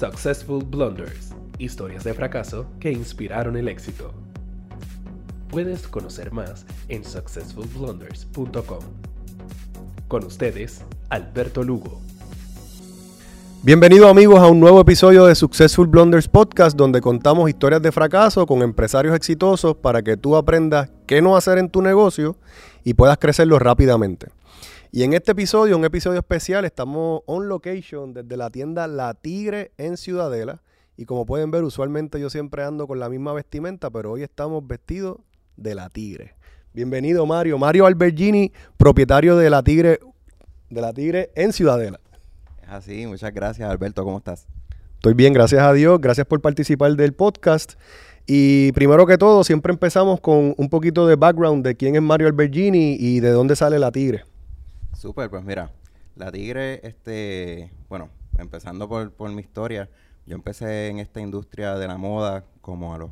Successful Blunders, historias de fracaso que inspiraron el éxito. Puedes conocer más en successfulblunders.com. Con ustedes, Alberto Lugo. Bienvenidos amigos a un nuevo episodio de Successful Blunders Podcast donde contamos historias de fracaso con empresarios exitosos para que tú aprendas qué no hacer en tu negocio y puedas crecerlo rápidamente. Y en este episodio, un episodio especial, estamos on location desde la tienda La Tigre en Ciudadela. Y como pueden ver, usualmente yo siempre ando con la misma vestimenta, pero hoy estamos vestidos de La Tigre. Bienvenido Mario, Mario Albergini, propietario de La Tigre, de La Tigre en Ciudadela. Es así, muchas gracias Alberto, ¿cómo estás? Estoy bien, gracias a Dios, gracias por participar del podcast. Y primero que todo, siempre empezamos con un poquito de background de quién es Mario Albergini y de dónde sale La Tigre. Súper, pues mira, la Tigre, este, bueno, empezando por, por mi historia, yo empecé en esta industria de la moda como a los,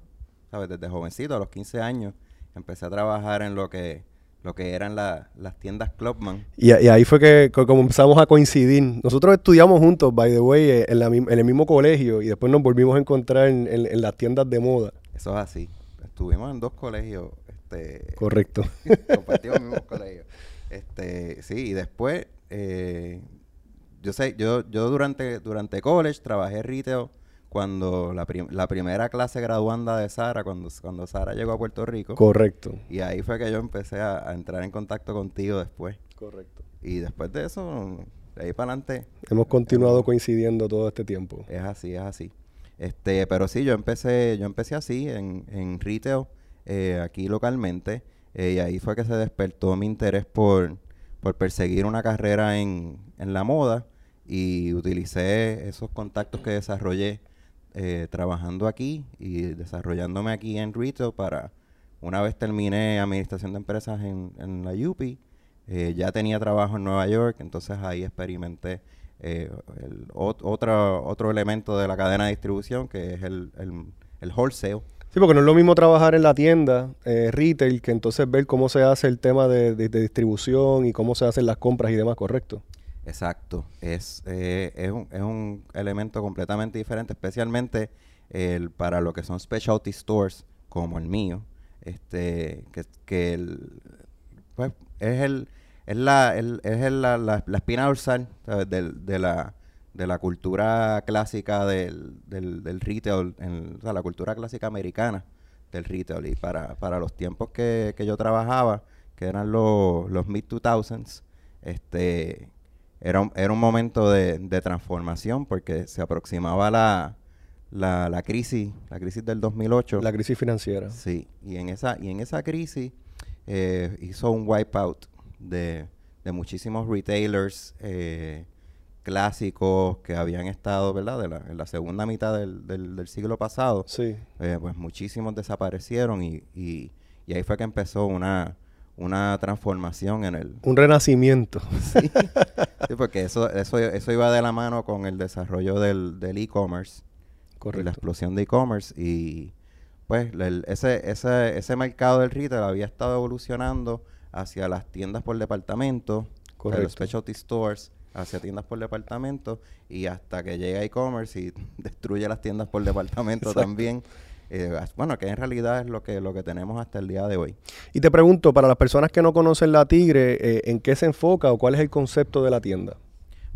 ¿sabes? Desde jovencito, a los 15 años, empecé a trabajar en lo que lo que eran las tiendas Clubman. Y, y, ahí fue que, como empezamos a coincidir. Nosotros estudiamos juntos, by the way, eh, en, la, en el mismo colegio y después nos volvimos a encontrar en, en, en, las tiendas de moda. Eso es así. Estuvimos en dos colegios. Este, Correcto. compartimos el mismo colegio. Este, sí, y después, eh, yo sé, yo, yo durante, durante college trabajé retail cuando la, prim la primera clase graduanda de Sara, cuando, cuando Sara llegó a Puerto Rico. Correcto. Y ahí fue que yo empecé a, a entrar en contacto contigo después. Correcto. Y después de eso, de ahí para adelante. Hemos continuado coincidiendo todo este tiempo. Es así, es así. Este, pero sí, yo empecé, yo empecé así en, en retail, eh, aquí localmente. Eh, y ahí fue que se despertó mi interés por, por perseguir una carrera en, en, la moda y utilicé esos contactos que desarrollé eh, trabajando aquí y desarrollándome aquí en retail para, una vez terminé administración de empresas en, en la UPI, eh, ya tenía trabajo en Nueva York, entonces ahí experimenté el, otro, otro elemento de la cadena de distribución que es el, el, el wholesale. Sí, porque no es lo mismo trabajar en la tienda, eh, retail, que entonces ver cómo se hace el tema de, distribución y cómo se hacen las compras y demás, ¿correcto? Exacto. Es, eh, es, un, es un elemento completamente diferente, especialmente el, para lo que son specialty stores como el mío. Este, que, que el, pues, es el es la, el, es el, la, la, la, espina dorsal de, de, la, de la cultura clásica del, del, del retail, en, o sea, la cultura clásica americana del retail. Y para, para los tiempos que, que yo trabajaba, que eran los, los mid-2000s, este, era, un, era un momento de, de, transformación porque se aproximaba la, la, la, crisis, la crisis del 2008. La crisis financiera. Sí, y en esa, y en esa crisis eh, hizo un wipeout de, de muchísimos retailers eh, clásicos que habían estado, ¿verdad? De la, en la segunda mitad del, del, del siglo pasado. Sí. Eh, pues muchísimos desaparecieron y, y, y, ahí fue que empezó una, una transformación en el... Un renacimiento. Sí, sí porque eso, eso, eso iba de la mano con el desarrollo del e-commerce. Correcto. Y la explosión de e-commerce y pues el, ese, ese, ese mercado del retail había estado evolucionando hacia las tiendas por departamento, los specialty stores, hacia tiendas por departamento y hasta que llega e-commerce y destruye las tiendas por departamento también. Eh, bueno, que en realidad es lo que, lo que tenemos hasta el día de hoy. Y te pregunto, para las personas que no conocen la Tigre, eh, ¿en qué se enfoca o cuál es el concepto de la tienda?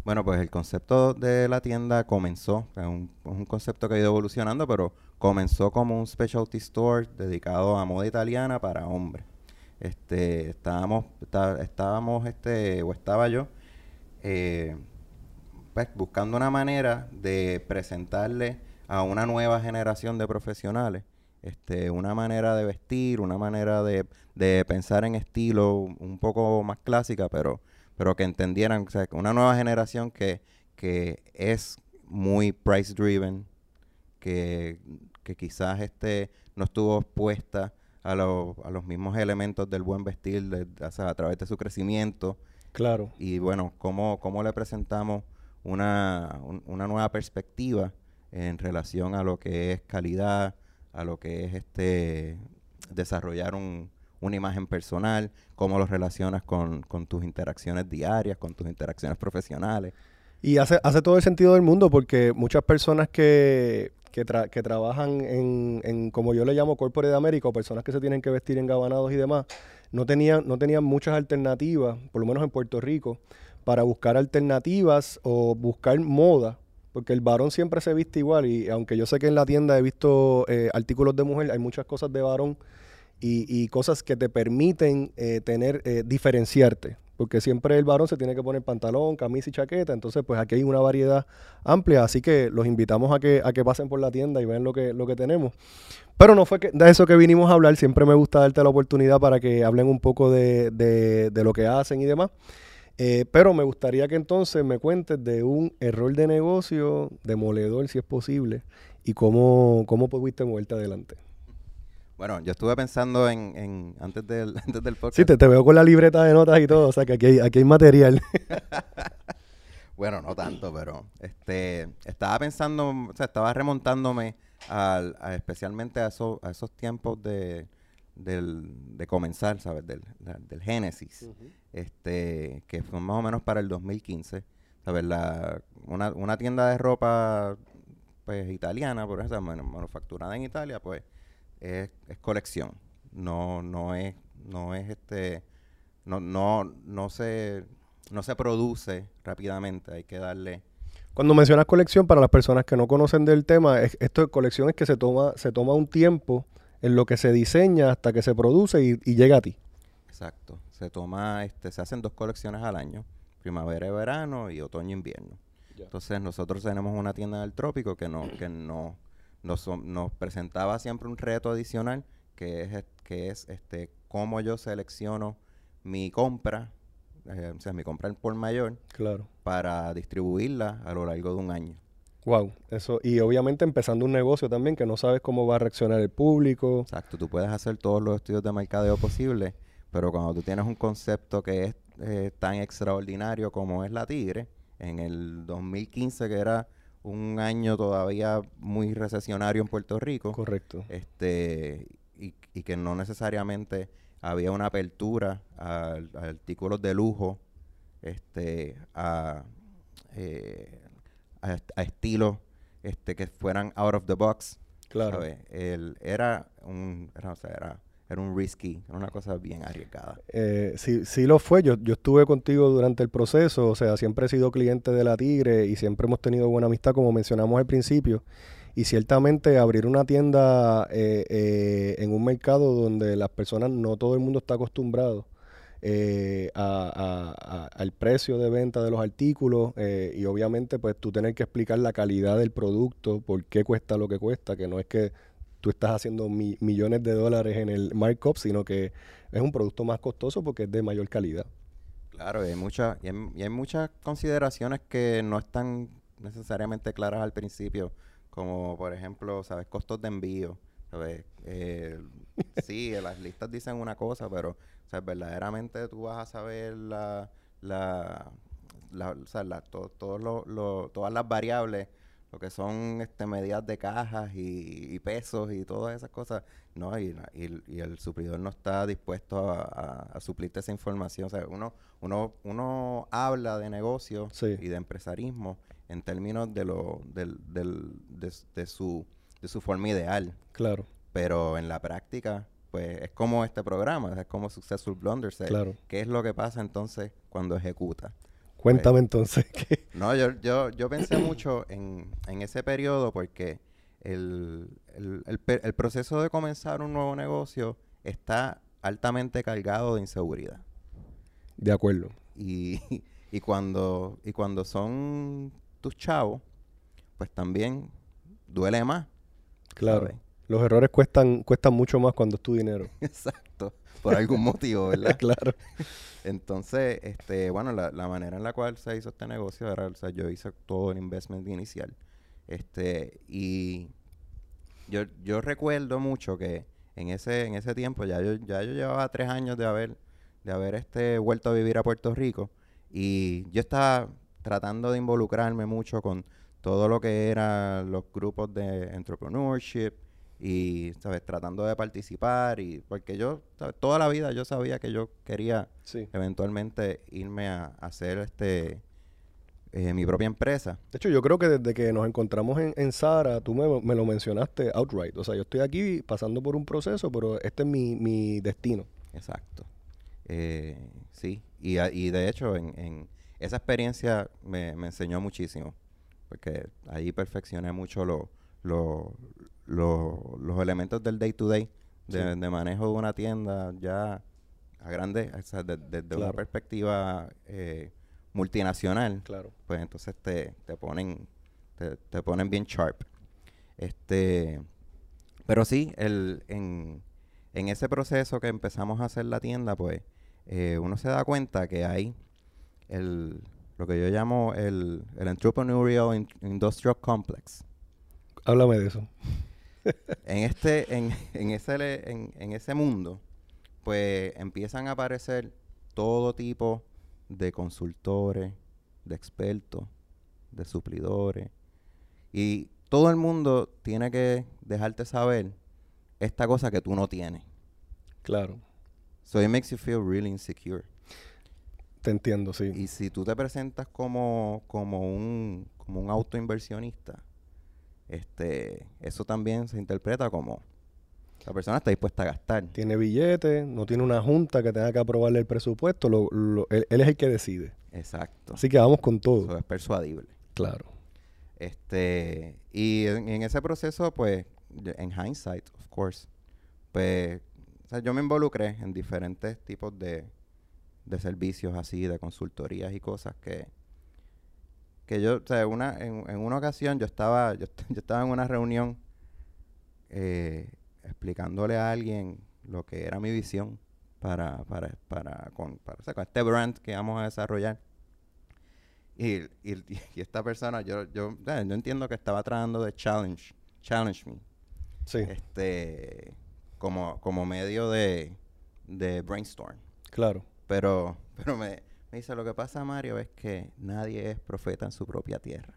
Bueno, pues el concepto de la tienda comenzó, es un, es un concepto que ha ido evolucionando, pero comenzó como un specialty store dedicado a moda italiana para hombres este estábamos está, estábamos este o estaba yo eh, pues buscando una manera de presentarle a una nueva generación de profesionales este una manera de vestir una manera de, de pensar en estilo un poco más clásica pero pero que entendieran o sea, una nueva generación que que es muy price driven que, que quizás este no estuvo expuesta a, lo, a los mismos elementos del buen vestir o sea, a través de su crecimiento. Claro. Y bueno, cómo, cómo le presentamos una, un, una nueva perspectiva en relación a lo que es calidad, a lo que es este desarrollar un, una imagen personal, cómo lo relacionas con, con tus interacciones diarias, con tus interacciones profesionales. Y hace, hace todo el sentido del mundo porque muchas personas que, que, tra- que trabajan en, en, como yo le llamo, Corporate de América, o personas que se tienen que vestir en gabanados y demás, no tenían, no tenían muchas alternativas, por lo menos en Puerto Rico, para buscar alternativas o buscar moda. Porque el varón siempre se viste igual y aunque yo sé que en la tienda he visto eh, artículos de mujer, hay muchas cosas de varón y, y cosas que te permiten eh, tener, eh, diferenciarte. Porque siempre el varón se tiene que poner pantalón, camisa y chaqueta. Entonces, pues aquí hay una variedad amplia. Así que los invitamos a que, a que pasen por la tienda y vean lo que, lo que tenemos. Pero no fue que, de eso que vinimos a hablar. Siempre me gusta darte la oportunidad para que hablen un poco de, de- de lo que hacen y demás. Eh, pero me gustaría que entonces me cuentes de un error de negocio demoledor, si es posible, y cómo, cómo pudiste moverte adelante. Bueno, yo estuve pensando en, en antes del antes del podcast. Sí, te, te veo con la libreta de notas y todo, o sea que aquí hay, aquí hay material. Bueno, no tanto, pero este estaba pensando, o sea, estaba remontándome al, a- especialmente a, esos a esos tiempos de, del, de comenzar, ¿sabes? Del, la- del Génesis, este, que fue más o menos para el 2015, ¿sabes? La, una, una tienda de ropa, pues, italiana, por ejemplo, manu- manufacturada en Italia, pues, es, es colección, no, no es, no es este, no, no, no se, no se produce rápidamente, hay que darle Cuando mencionas colección, para las personas que no conocen del tema, es- esto de colección es que se toma, se toma un tiempo en lo que se diseña hasta que se produce y, y llega a ti. Exacto. Se toma, este, se hacen dos colecciones al año, primavera y verano y otoño e invierno. Entonces nosotros tenemos una tienda del trópico que no, que no, nos, nos presentaba siempre un reto adicional que es, que es este cómo yo selecciono mi compra, eh, o sea, mi compra por mayor, Claro. para distribuirla a lo largo de un año. Wow, eso. Y obviamente empezando un negocio también que no sabes cómo va a reaccionar el público. Exacto, tú puedes hacer todos los estudios de mercadeo posible, pero cuando tú tienes un concepto que es eh, tan extraordinario como es la Tigre, en el 2015 que era un año todavía muy recesionario en Puerto Rico, Correcto. este y, y que no necesariamente había una apertura a, a artículos de lujo, este, a, eh, a, est- a estilos este, que fueran out of the box. Claro. El- era un era, o sea, era, era un risky, era una cosa bien arriesgada. Eh, sí, sí lo fue. Yo, yo estuve contigo durante el proceso. O sea, siempre he sido cliente de la Tigre y siempre hemos tenido buena amistad, como mencionamos al principio. Y ciertamente abrir una tienda eh, eh, en un mercado donde las personas, no todo el mundo está acostumbrado eh, a- a- a- al precio de venta de los artículos eh, y obviamente pues tú tener que explicar la calidad del producto, por qué cuesta lo que cuesta, que no es que tú estás haciendo mi- millones de dólares en el markup, sino que es un producto más costoso porque es de mayor calidad. Claro, y hay, mucha, y, hay, y hay muchas consideraciones que no están necesariamente claras al principio, como por ejemplo, ¿sabes? Costos de envío. ¿sabes? Eh, sí, las listas dicen una cosa, pero ¿sabes? verdaderamente tú vas a saber la, la, la- o sea, la- to- todos lo- lo- todas las variables, lo que son este, medidas de cajas y, y pesos y todas esas cosas. No, y, y el- y el suplidor no está dispuesto a, a- a suplirte esa información. O sea, uno, uno, uno habla de negocio Sí. y de empresarismo en términos de lo, del, del- de, de su, de su forma ideal. Claro, Pero en la práctica, pues es como este programa, es como Successful Blunders. eh, claro. ¿Qué es lo que pasa entonces cuando ejecuta? Cuéntame entonces que No, yo, yo, yo pensé mucho en, en ese periodo porque el, el, el proceso de comenzar un nuevo negocio está altamente cargado de inseguridad. de acuerdo. Y, y cuando y cuando son tus chavos, pues también duele más. Claro. ¿sabes? Los errores cuestan, cuestan mucho más cuando es tu dinero. Exacto. Por algún motivo, ¿verdad? claro. Entonces, este, bueno, la, la manera en la cual se hizo este negocio era, o sea, yo hice todo el investment inicial. Este, y yo, yo recuerdo mucho que en ese, en ese tiempo ya yo, ya yo llevaba tres años de haber, de haber este, vuelto a vivir a Puerto Rico. Y yo estaba tratando de involucrarme mucho con todo lo que eran los grupos de entrepreneurship y, ¿sabes? Tratando de participar y porque yo, ¿sabes? Toda la vida yo sabía que yo quería Sí. eventualmente irme a, a hacer este eh, mi propia empresa. De hecho, yo creo que desde que nos encontramos en, en Sara, tú me, me lo mencionaste outright. O sea, yo estoy aquí pasando por un proceso, pero este es mi, mi destino. Exacto. Eh, sí, y, a- y de hecho en, en esa experiencia me, me enseñó muchísimo, porque ahí perfeccioné mucho lo- lo- lo- los elementos del day to day, de, Sí. de manejo de una tienda ya a grande, o sea, de- desde una perspectiva eh, multinacional, Claro. pues entonces te, te ponen te, te ponen bien sharp. Este, pero sí, el, en, en ese proceso que empezamos a hacer la tienda, pues eh, uno se da cuenta que hay el, lo que yo llamo el, el Entrepreneurial In- Industrial Complex. Háblame de eso. En este, en, en ese, en, en ese mundo, pues empiezan a aparecer todo tipo de consultores, de expertos, de suplidores. Y todo el mundo tiene que dejarte saber esta cosa que tú no tienes. Claro. So it makes you feel really insecure. Te entiendo, sí. Y si tú te presentas como, como un, como un autoinversionista, este, eso también se interpreta como la persona está dispuesta a gastar. Tiene billetes, no tiene una junta que tenga que aprobarle el presupuesto. lo- lo- él, él es el que decide. Exacto. Así que vamos con todo. Eso es persuadible. Claro. Este, y en, en ese proceso, pues, en hindsight, of course, pues, o sea, yo me involucré en diferentes tipos de, de servicios así, de consultorías y cosas que, que yo, o sea, una, en, en una ocasión yo estaba, yo, yo estaba en una reunión eh, explicándole a alguien lo que era mi visión para, para, para, con, para, o sea, con este brand que vamos a desarrollar. Y, y, y esta persona, yo, yo, yo entiendo que estaba tratando de challenge, challenge me, Sí, este, como, como medio de, de brainstorm. claro. Pero, pero me, me dice, lo que pasa, Mario, es que nadie es profeta en su propia tierra.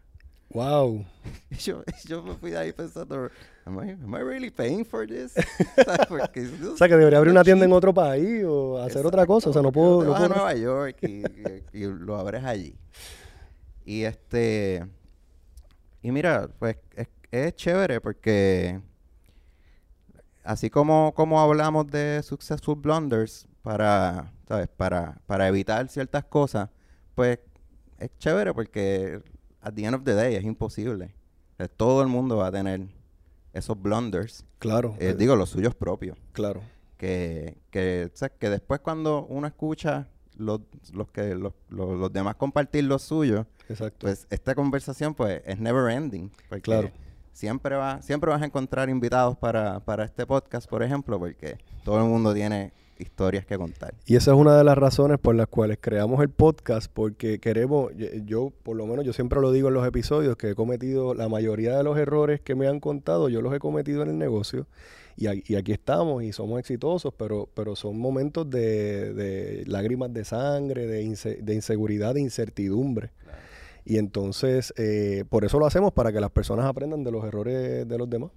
Wow. Yo, yo me fui de ahí pensando, am I, am I really paying for this? O sea, que debería abrir una tienda en otro país o hacer otra cosa. O sea, no puedo... no vas a puedo- Nueva York y, y- y lo abres allí. Y este. Y mira, pues es, es chévere porque. Así como, como hablamos de Successful Blunders para, ¿sabes? Para, para evitar ciertas cosas, pues es chévere porque at the end of the day es imposible. Sea, todo el mundo va a tener esos blunders. Claro. eh, eh, digo, los suyos propios Claro. que, que, o sea, que después cuando uno escucha los, los que los, los, los demás compartir los suyos, Exacto. pues esta conversación pues es never ending. Porque Claro. siempre va, siempre vas a encontrar invitados para, para este podcast, por ejemplo, porque todo el mundo tiene historias que contar. Y esa es una de las razones por las cuales creamos el podcast, porque queremos, yo, yo, por lo menos yo siempre lo digo en los episodios, que he cometido la mayoría de los errores que me han contado, yo los he cometido en el negocio. Y, aquí estamos y somos exitosos, pero, pero son momentos de, de lágrimas de sangre, de, inse- de inseguridad, de incertidumbre. Y entonces, eh, por eso lo hacemos, para que las personas aprendan de los errores de los demás.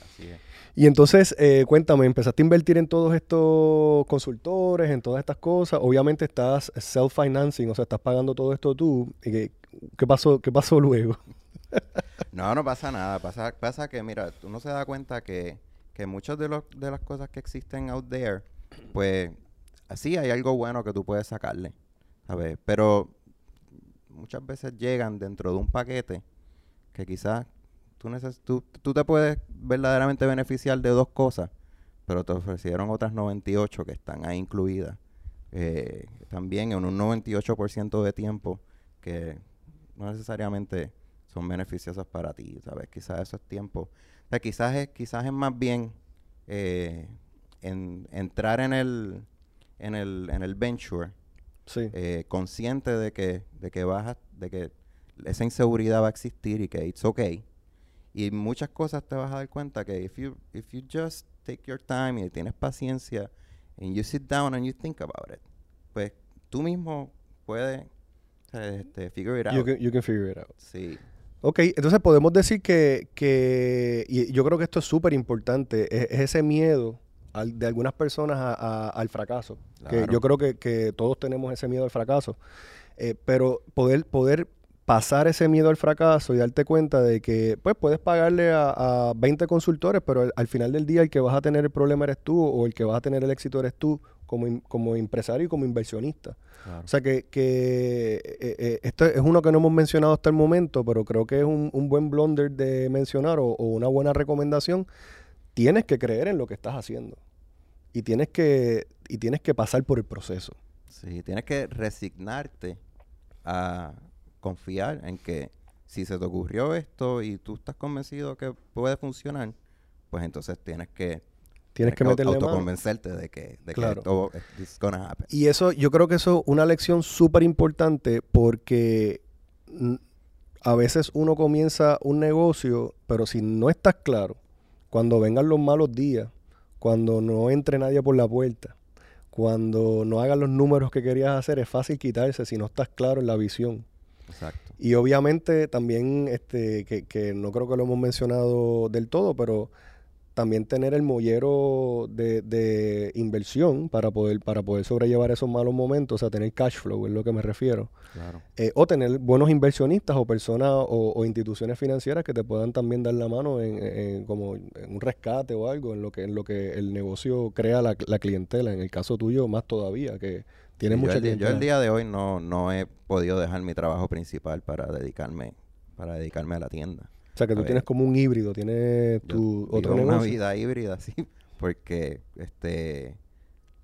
Así es. Y entonces, eh, cuéntame, empezaste a invertir en todos estos consultores, en todas estas cosas. Obviamente estás self-financing, o sea, estás pagando todo esto tú. ¿Y qué, qué pasó, ¿Qué pasó luego? No, no pasa nada. Pasa, pasa que, mira, uno se da cuenta que, que muchas de, los, de las cosas que existen out there, pues, así hay algo bueno que tú puedes sacarle, ¿sabes? Pero muchas veces llegan dentro de un paquete que quizás tú, neces tú, tú te puedes verdaderamente beneficiar de dos cosas, pero te ofrecieron otras 98 que están ahí incluidas. eh, también en un 98% de tiempo que no necesariamente son beneficiosas para ti, ¿sabes? Quizás eso es tiempo. O sea, quizás es, quizás es más bien eh, en, entrar en el, en el, en el venture Sí, eh, consciente de que, de que vas a- de que esa inseguridad va a existir y que it's okay. Y muchas cosas te vas a dar cuenta que if you, if you just take your time y tienes paciencia and you sit down and you think about it, pues tú mismo puedes eh, este, figure it you out. can, you can figure it out. Sí, Ok, entonces podemos decir que, que y yo creo que esto es súper importante, es, es ese miedo al- de algunas personas a- a- al fracaso. Que Claro. yo creo que, que todos tenemos ese miedo al fracaso. Eh, pero poder, poder pasar ese miedo al fracaso y darte cuenta de que pues puedes pagarle a, a 20 consultores, pero al, al final del día el que vas a tener el problema eres tú o el que vas a tener el éxito eres tú como, como empresario y como inversionista. Claro. O sea que, que eh, eh, esto es uno que no hemos mencionado hasta el momento, pero creo que es un, un buen blunder de mencionar o, o una buena recomendación. Tienes que creer en lo que estás haciendo y tienes que, y tienes que pasar por el proceso. Sí, tienes que resignarte a confiar en que si se te ocurrió esto y tú estás convencido que puede funcionar, pues entonces tienes que, Tienes que meterle mano. autoconvencerte de que, de Claro. que gonna happen. Y eso, yo creo que eso es una lección súper importante porque a veces uno comienza un negocio, pero si no estás claro, cuando vengan los malos días, cuando no entre nadie por la puerta, cuando no hagas los números que querías hacer, es fácil quitarse si no estás claro en la visión. Exacto. Y obviamente también, este, que, que no creo que lo hemos mencionado del todo, pero también tener el mollero de, de inversión para poder, para poder sobrellevar esos malos momentos, o sea, tener cash flow, es lo que me refiero. Claro. Eh, o tener buenos inversionistas o personas o, o instituciones financieras que te puedan también dar la mano en, en- como en un rescate o algo, en lo que, en lo que el negocio crea la, la clientela. En el caso tuyo, más todavía, que yo mucha el, yo clientela. el día de hoy no, no he podido dejar mi trabajo principal para dedicarme, para dedicarme a la tienda. O sea, que tú A ver. tienes como un híbrido, tienes Yo tu vivo otro una negocio. vida híbrida, sí, porque este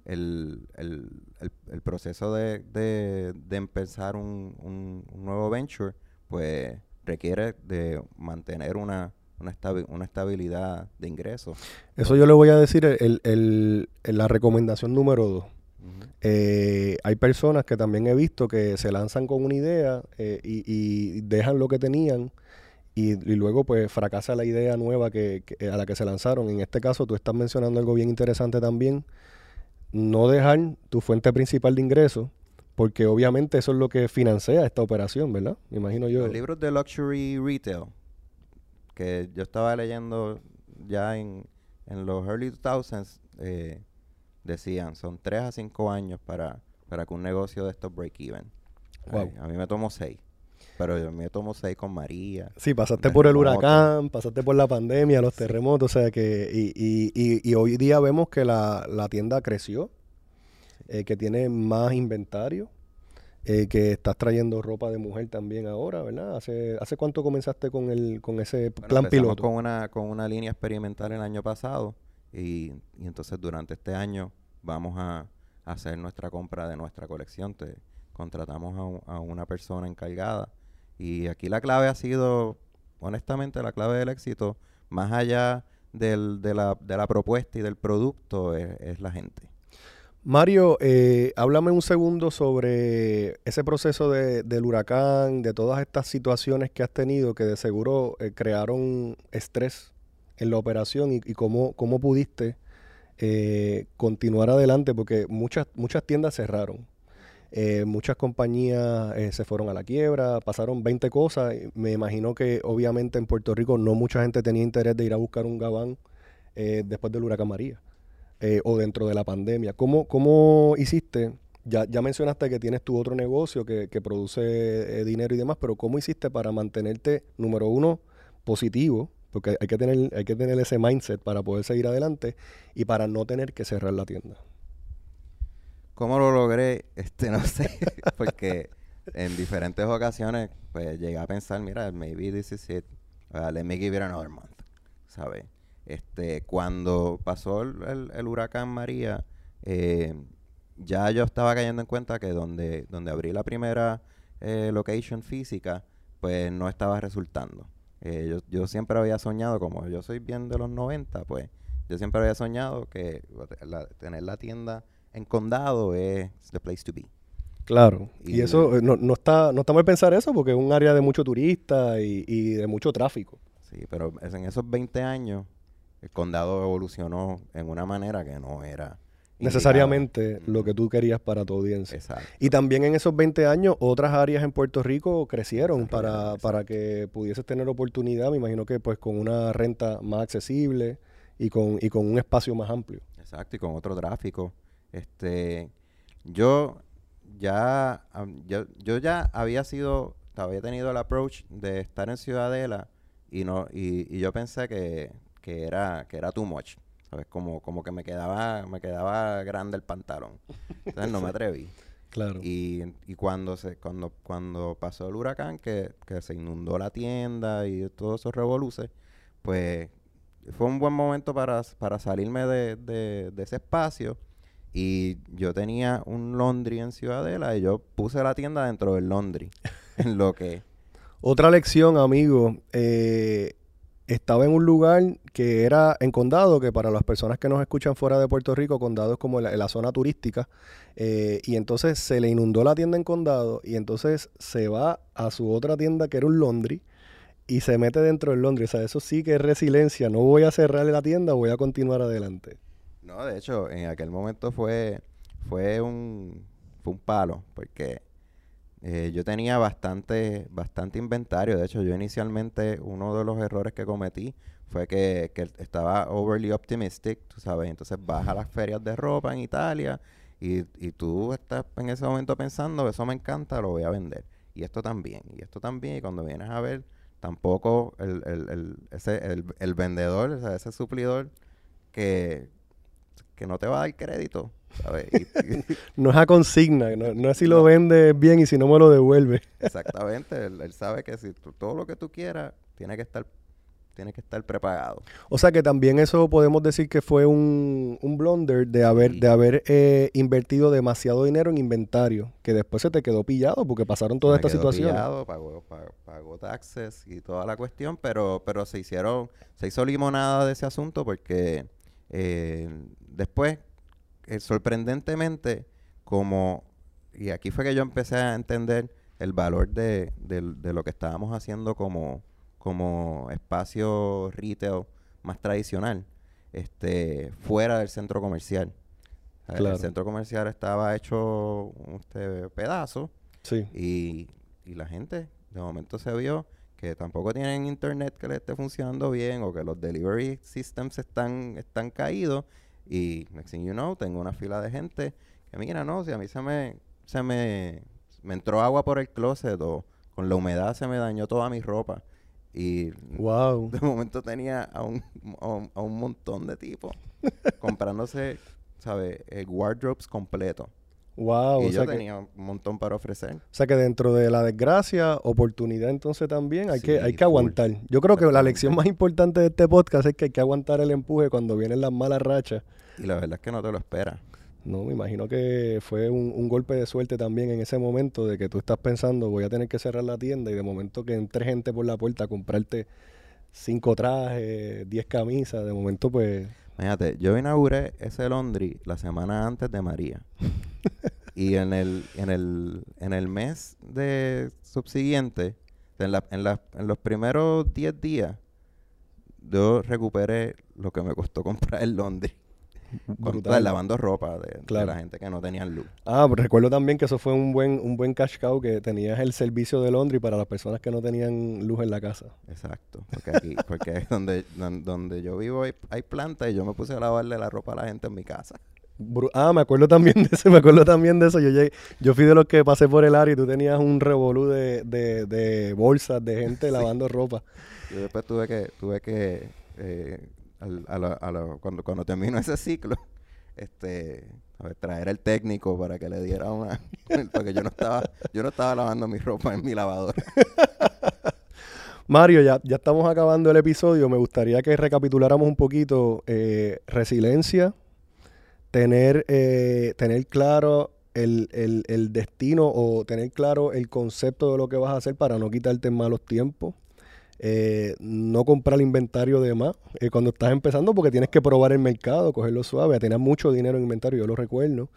el, el, el, el proceso de, de, de empezar un, un, un nuevo venture, pues requiere de mantener una, una, estabi- una estabilidad de ingresos. Eso yo le voy a decir el- el- la recomendación número dos. Eh, hay personas que también he visto que se lanzan con una idea eh, y, dejan lo que tenían y, luego pues fracasa la idea nueva que- a la que se lanzaron. En este caso tú estás mencionando algo bien interesante también. No dejar tu fuente principal de ingresos porque obviamente eso es lo que financia esta operación, ¿verdad? Me imagino yo. Los libros de luxury retail que yo estaba leyendo ya en, en los early 2000s eh, decían son 3 a 5 años para, para que un negocio de estos break even. Wow. Ay, a mí me tomó 6, pero yo me tomo 6 con María. Sí, pasaste por el huracán, pasaste por la pandemia, los terremotos, o sea que, y, y, y, y hoy día vemos que la, la tienda creció, eh, que tiene más inventario, eh, que estás trayendo ropa de mujer también ahora, ¿verdad? ¿Hace, hace cuánto comenzaste con el con ese Bueno, plan piloto? con una, con una línea experimental el año pasado y, entonces durante este año vamos a hacer nuestra compra de nuestra colección. Te, contratamos a, un- a una persona encargada y aquí la clave ha sido, honestamente, la clave del éxito, más allá del- de, la, de la propuesta y del producto, es, es la gente. Mario, eh, háblame un segundo sobre ese proceso de- del huracán, de todas estas situaciones que has tenido que de seguro eh, crearon estrés en la operación y, cómo, cómo pudiste eh, continuar adelante, porque muchas, muchas tiendas cerraron. Eh, muchas compañías eh, se fueron a la quiebra, pasaron 20 cosas. Me imagino que obviamente en Puerto Rico no mucha gente tenía interés de ir a buscar un gabán eh, después del huracán María o dentro de la pandemia. ¿Cómo, cómo hiciste? Ya, ya mencionaste que tienes tu otro negocio que, que produce dinero y demás, pero ¿cómo hiciste para mantenerte, número uno, positivo? Porque hay que, tener, hay que tener ese mindset para poder seguir adelante y para no tener que cerrar la tienda. ¿Cómo lo logré? Este, no sé, porque en diferentes ocasiones, pues llegué a pensar, mira, maybe this is it, Uh, let me give it another month, ¿sabes? Este, cuando pasó el, el- el huracán María, eh, ya yo estaba cayendo en cuenta que donde, donde abrí la primera eh, location física, pues no estaba resultando. Eh, yo, yo siempre había soñado, como yo soy bien de los 90, pues yo siempre había soñado que la- tener la tienda en condado es the place to be. Claro. Y, Y- eso eh, no, no está no está mal pensar eso porque es un área de mucho turista y, y de mucho tráfico. Sí, pero en esos 20 años el condado evolucionó en una manera que no era Necesariamente lo que tú querías para tu audiencia. Exacto. Y también en esos 20 años otras áreas en Puerto Rico crecieron para, para que pudieses tener oportunidad, me imagino que pues con una renta más accesible y con, y con un espacio más amplio. Exacto, y con otro tráfico. Este, yo ya, yo, yo ya había sido había tenido el approach de estar en Ciudadela y no y, y yo pensé que, que era que era too much. ¿Sabes? Como, como que me quedaba, me quedaba grande el pantalón. Entonces no me atreví. Claro. Y, y cuando se, cuando, cuando pasó el huracán, que, que se inundó la tienda y todos esos revoluces, pues fue un buen momento para, para salirme de, de, de ese espacio. Y yo tenía un laundry en Ciudadela y yo puse la tienda dentro del laundry. en lo que Otra lección, amigo. eh, estaba en un lugar que era en condado, que para las personas que nos escuchan fuera de Puerto Rico, condado es como la, zona turística. eh, y entonces se le inundó la tienda en condado y entonces se va a su otra tienda que era un laundry y se mete dentro del laundry. O sea, eso sí que es resiliencia. No voy a cerrar la tienda, voy a continuar adelante. No, de hecho, en aquel momento fue, fue un, fue un palo, porque eh, yo tenía bastante, bastante inventario. De hecho, yo inicialmente, uno de los errores que cometí fue que, que estaba overly optimistic, tú sabes. Entonces vas a las ferias de ropa en Italia y, y tú estás en ese momento pensando, eso me encanta, lo voy a vender. Y esto también, y esto también. Y cuando vienes a ver, tampoco el, el, el, ese, el, el vendedor, o sea, ese suplidor que, que no te va a dar crédito, ¿sabes? Y- y- No es a consigna, no, no es si lo vendes bien y si no me lo devuelve. exactamente, él, él sabe que si tú- todo lo que tú quieras tiene que estar tiene que estar prepagado. O sea que también eso podemos decir que fue un, un blunder de haber, Sí. de haber eh, invertido demasiado dinero en inventario, que después se te quedó pillado porque pasaron toda esta situación. pillado, pagó, pagó, pagó taxes y toda la cuestión, pero, pero se hicieron, se hizo limonada de ese asunto porque eh, después, eh, sorprendentemente, como, y aquí fue que yo empecé a entender el valor de, de lo que estábamos haciendo como, como espacio retail más tradicional, este, fuera del centro comercial. Claro. El centro comercial estaba hecho este pedazo Sí. y, y la gente de momento se vio que tampoco tienen internet que le esté funcionando bien o que los delivery systems están, están caídos y next thing you know tengo una fila de gente que mira no si a mí se me se me, me entró agua por el closet o con la humedad se me dañó toda mi ropa y Wow. de momento tenía a un, a un, a un montón de tipos comprándose ¿sabes? Eh, wardrobes completos Wow. y O yo sea, que, tenía un montón para ofrecer o sea que dentro de la desgracia, oportunidad entonces también hay que, hay que aguantar. Yo creo que la lección más importante de este podcast es que hay que aguantar el empuje cuando vienen las malas rachas. Y la verdad es que no te lo esperas. No, me imagino que fue un, un golpe de suerte también en ese momento de que tú estás pensando voy a tener que cerrar la tienda y de momento que entre gente por la puerta a comprarte cinco trajes, diez camisas, de momento pues Fíjate, yo inauguré ese laundry la semana antes de María. y en el, en el, en el mes de subsiguiente, en, la- en, la- en los primeros 10 días, yo recuperé lo que me costó comprar el laundry. Brutal. lavando ropa de, la gente que no tenía luz. Ah, pues recuerdo también que eso fue un buen, un buen cash cow que tenías el servicio de laundry para las personas que no tenían luz en la casa. Exacto. Porque aquí, porque es donde, don- donde yo vivo hay, hay plantas y yo me puse a lavarle la ropa a la gente en mi casa. Ah, me acuerdo también de eso, me acuerdo también de eso. Yo, llegué- yo fui de los que pasé por el área y tú tenías un revolú de, de, de bolsas de gente lavando ropa. Yo después tuve que, tuve que eh, al- a la- a la- cuando, cuando terminó ese ciclo, este, traer el técnico para que le diera una, porque yo no estaba, yo no estaba lavando mi ropa en mi lavadora. Mario, ya, ya estamos acabando el episodio. Me gustaría que recapituláramos un poquito eh, resiliencia, tener, eh, tener claro el, el- el destino o tener claro el concepto de lo que vas a hacer para no quitarte en malos tiempos. Eh, no comprar inventario de más eh, cuando estás empezando porque tienes que probar el mercado, cogerlo suave. Tenías mucho dinero en inventario, yo lo recuerdo.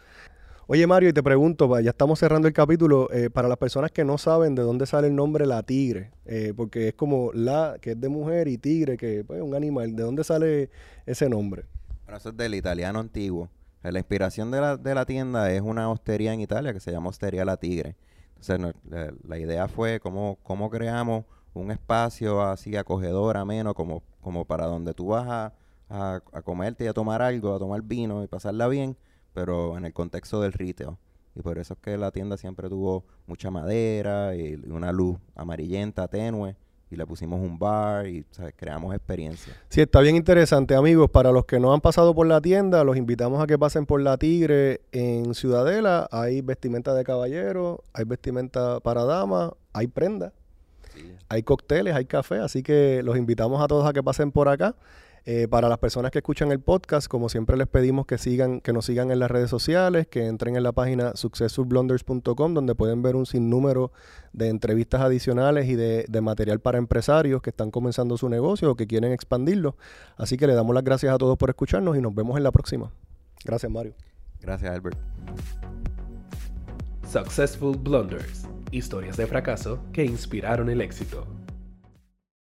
Oye Mario, y te pregunto, ya estamos cerrando el capítulo, eh, para las personas que no saben de dónde sale el nombre La Tigre, eh, porque es como la, que es de mujer, y tigre, que es un animal, ¿de dónde sale ese nombre? Bueno, eso es del italiano antiguo. La inspiración de la, de la tienda es una hostería en Italia que se llama Hostería La Tigre. Entonces, la, la idea fue cómo, cómo creamos un espacio así acogedor, ameno, como, como para donde tú vas a, a, comerte y a tomar algo, a tomar vino y pasarla bien, pero en el contexto del retail. Y por eso es que la tienda siempre tuvo mucha madera y una luz amarillenta, tenue. Y le pusimos un bar y creamos experiencia. Sí, está bien interesante, amigos. Para los que no han pasado por la tienda, los invitamos a que pasen por la Tigre en Ciudadela. Hay vestimenta de caballero, hay vestimenta para damas, hay prenda, hay cócteles, hay café. Así que los invitamos a todos a que pasen por acá. Eh, para las personas que escuchan el podcast, como siempre les pedimos que sigan, que nos sigan en las redes sociales, que entren en la página successfulblunders.com, donde pueden ver un sinnúmero de entrevistas adicionales y de, de, material para empresarios que están comenzando su negocio o que quieren expandirlo. Así que le damos las gracias a todos por escucharnos y nos vemos en la próxima. Gracias, Mario. Gracias, Albert. Successful Blunders. Historias de fracaso que inspiraron el éxito.